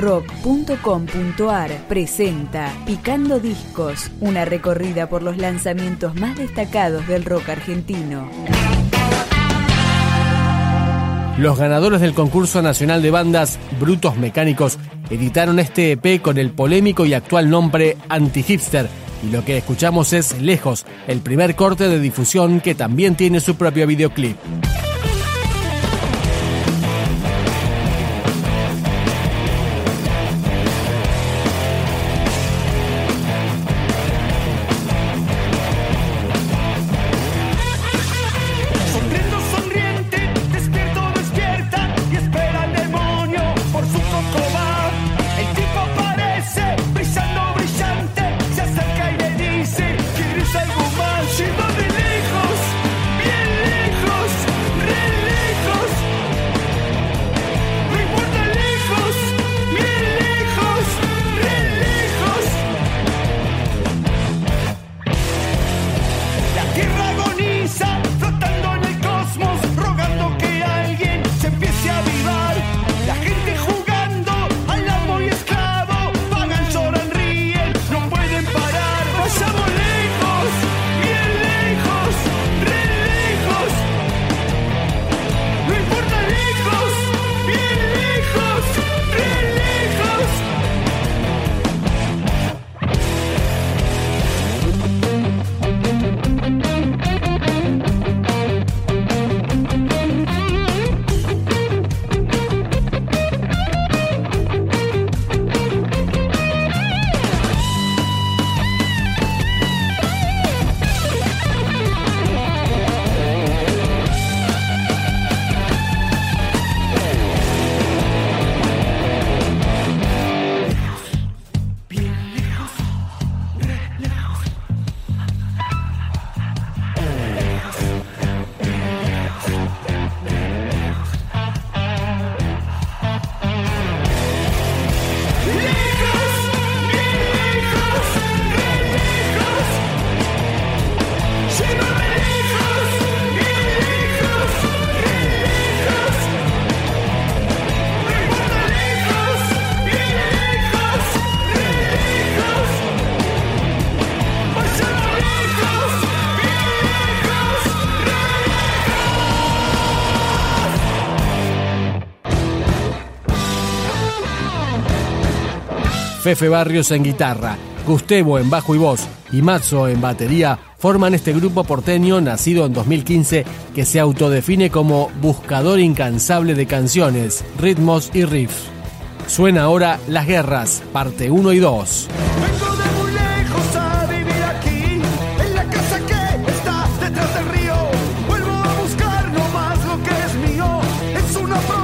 rock.com.ar presenta Picando Discos, una recorrida por los lanzamientos más destacados del rock argentino. Los ganadores del concurso nacional de bandas Brutos Mecánicos editaron este EP con el polémico y actual nombre Anti-Hipster. Y lo que escuchamos es Lejos, el primer corte de difusión que también tiene su propio videoclip. Fefe Barrios en guitarra, Gustavo en bajo y voz y Matzo en batería forman este grupo porteño nacido en 2015 que se autodefine como buscador incansable de canciones, ritmos y riffs. Suena ahora Las Guerras, parte 1 y 2. una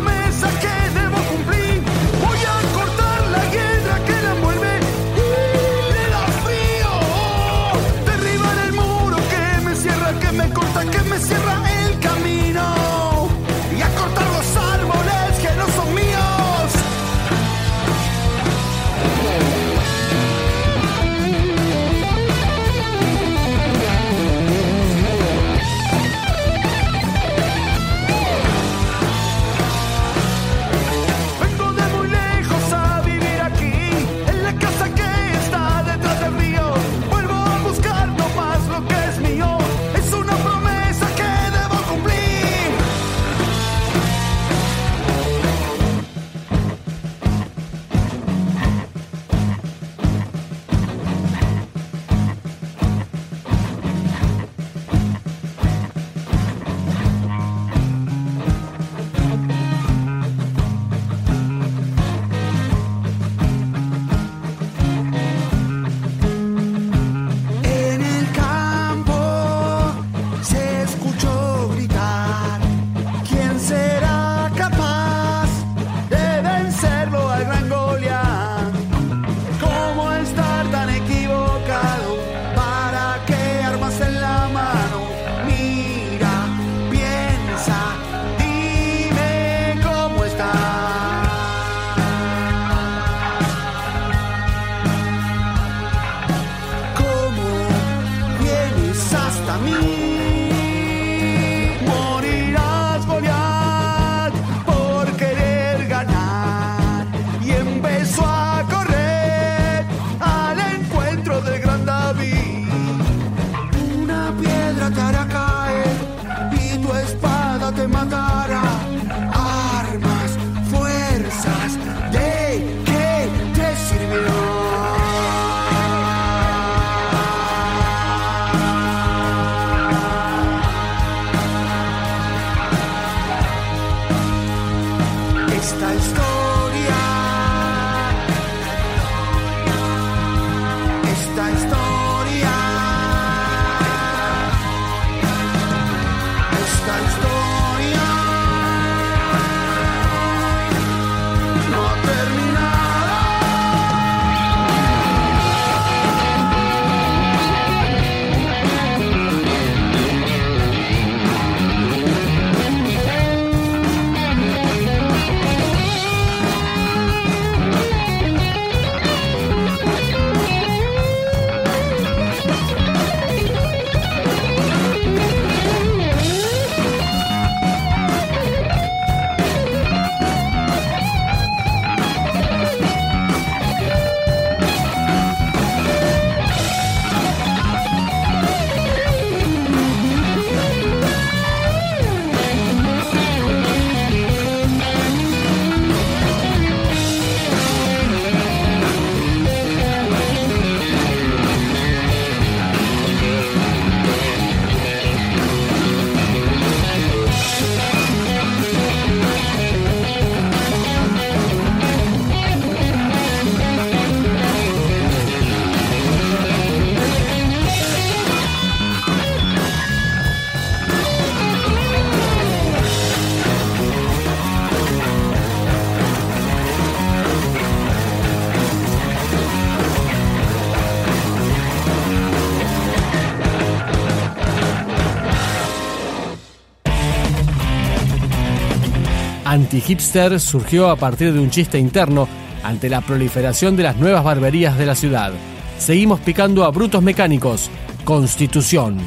Anti-Hipster surgió a partir de un chiste interno ante la proliferación de las nuevas barberías de la ciudad. Seguimos picando a brutos mecánicos. Constitución.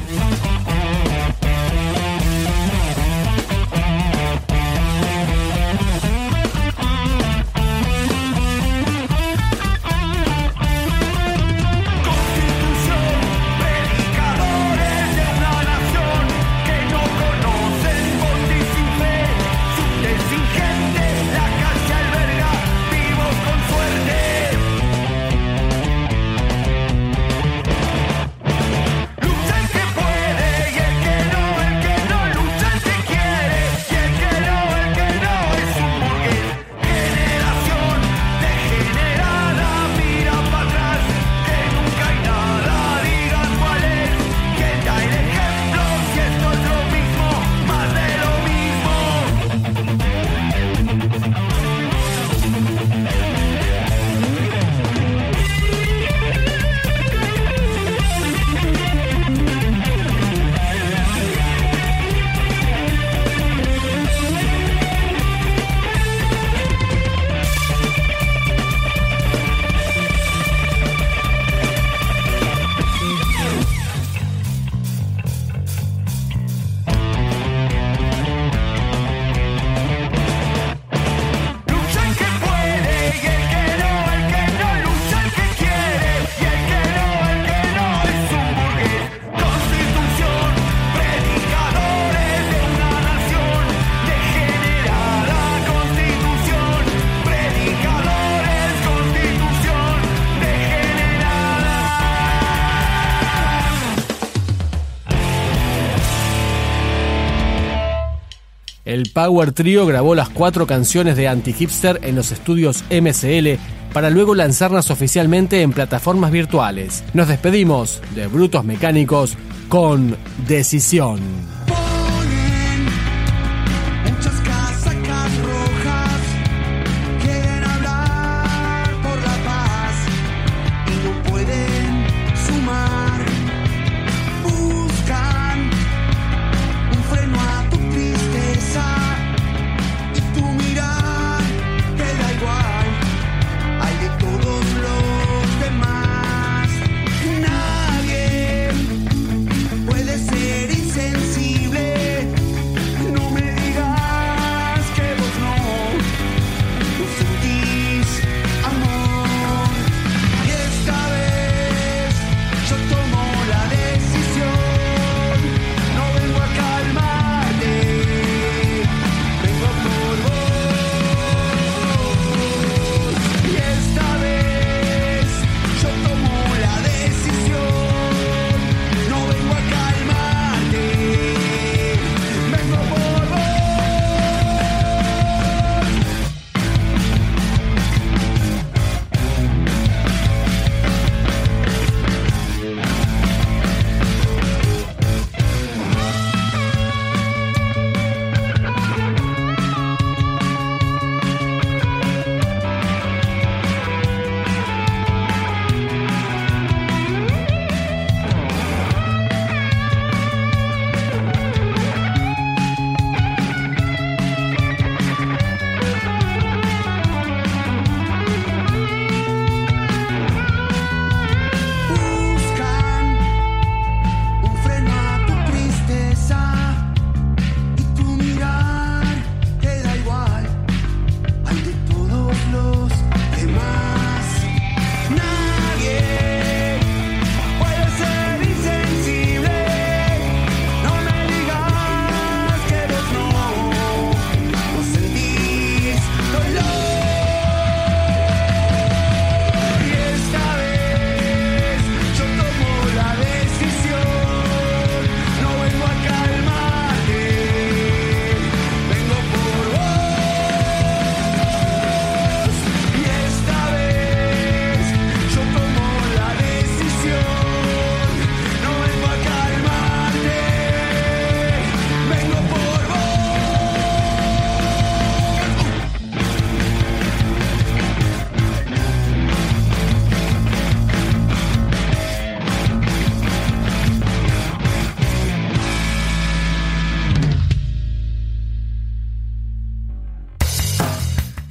El Power Trio grabó las cuatro canciones de Anti-Hipster en los estudios MCL para luego lanzarlas oficialmente en plataformas virtuales. Nos despedimos de Brutos Mecánicos con Decisión.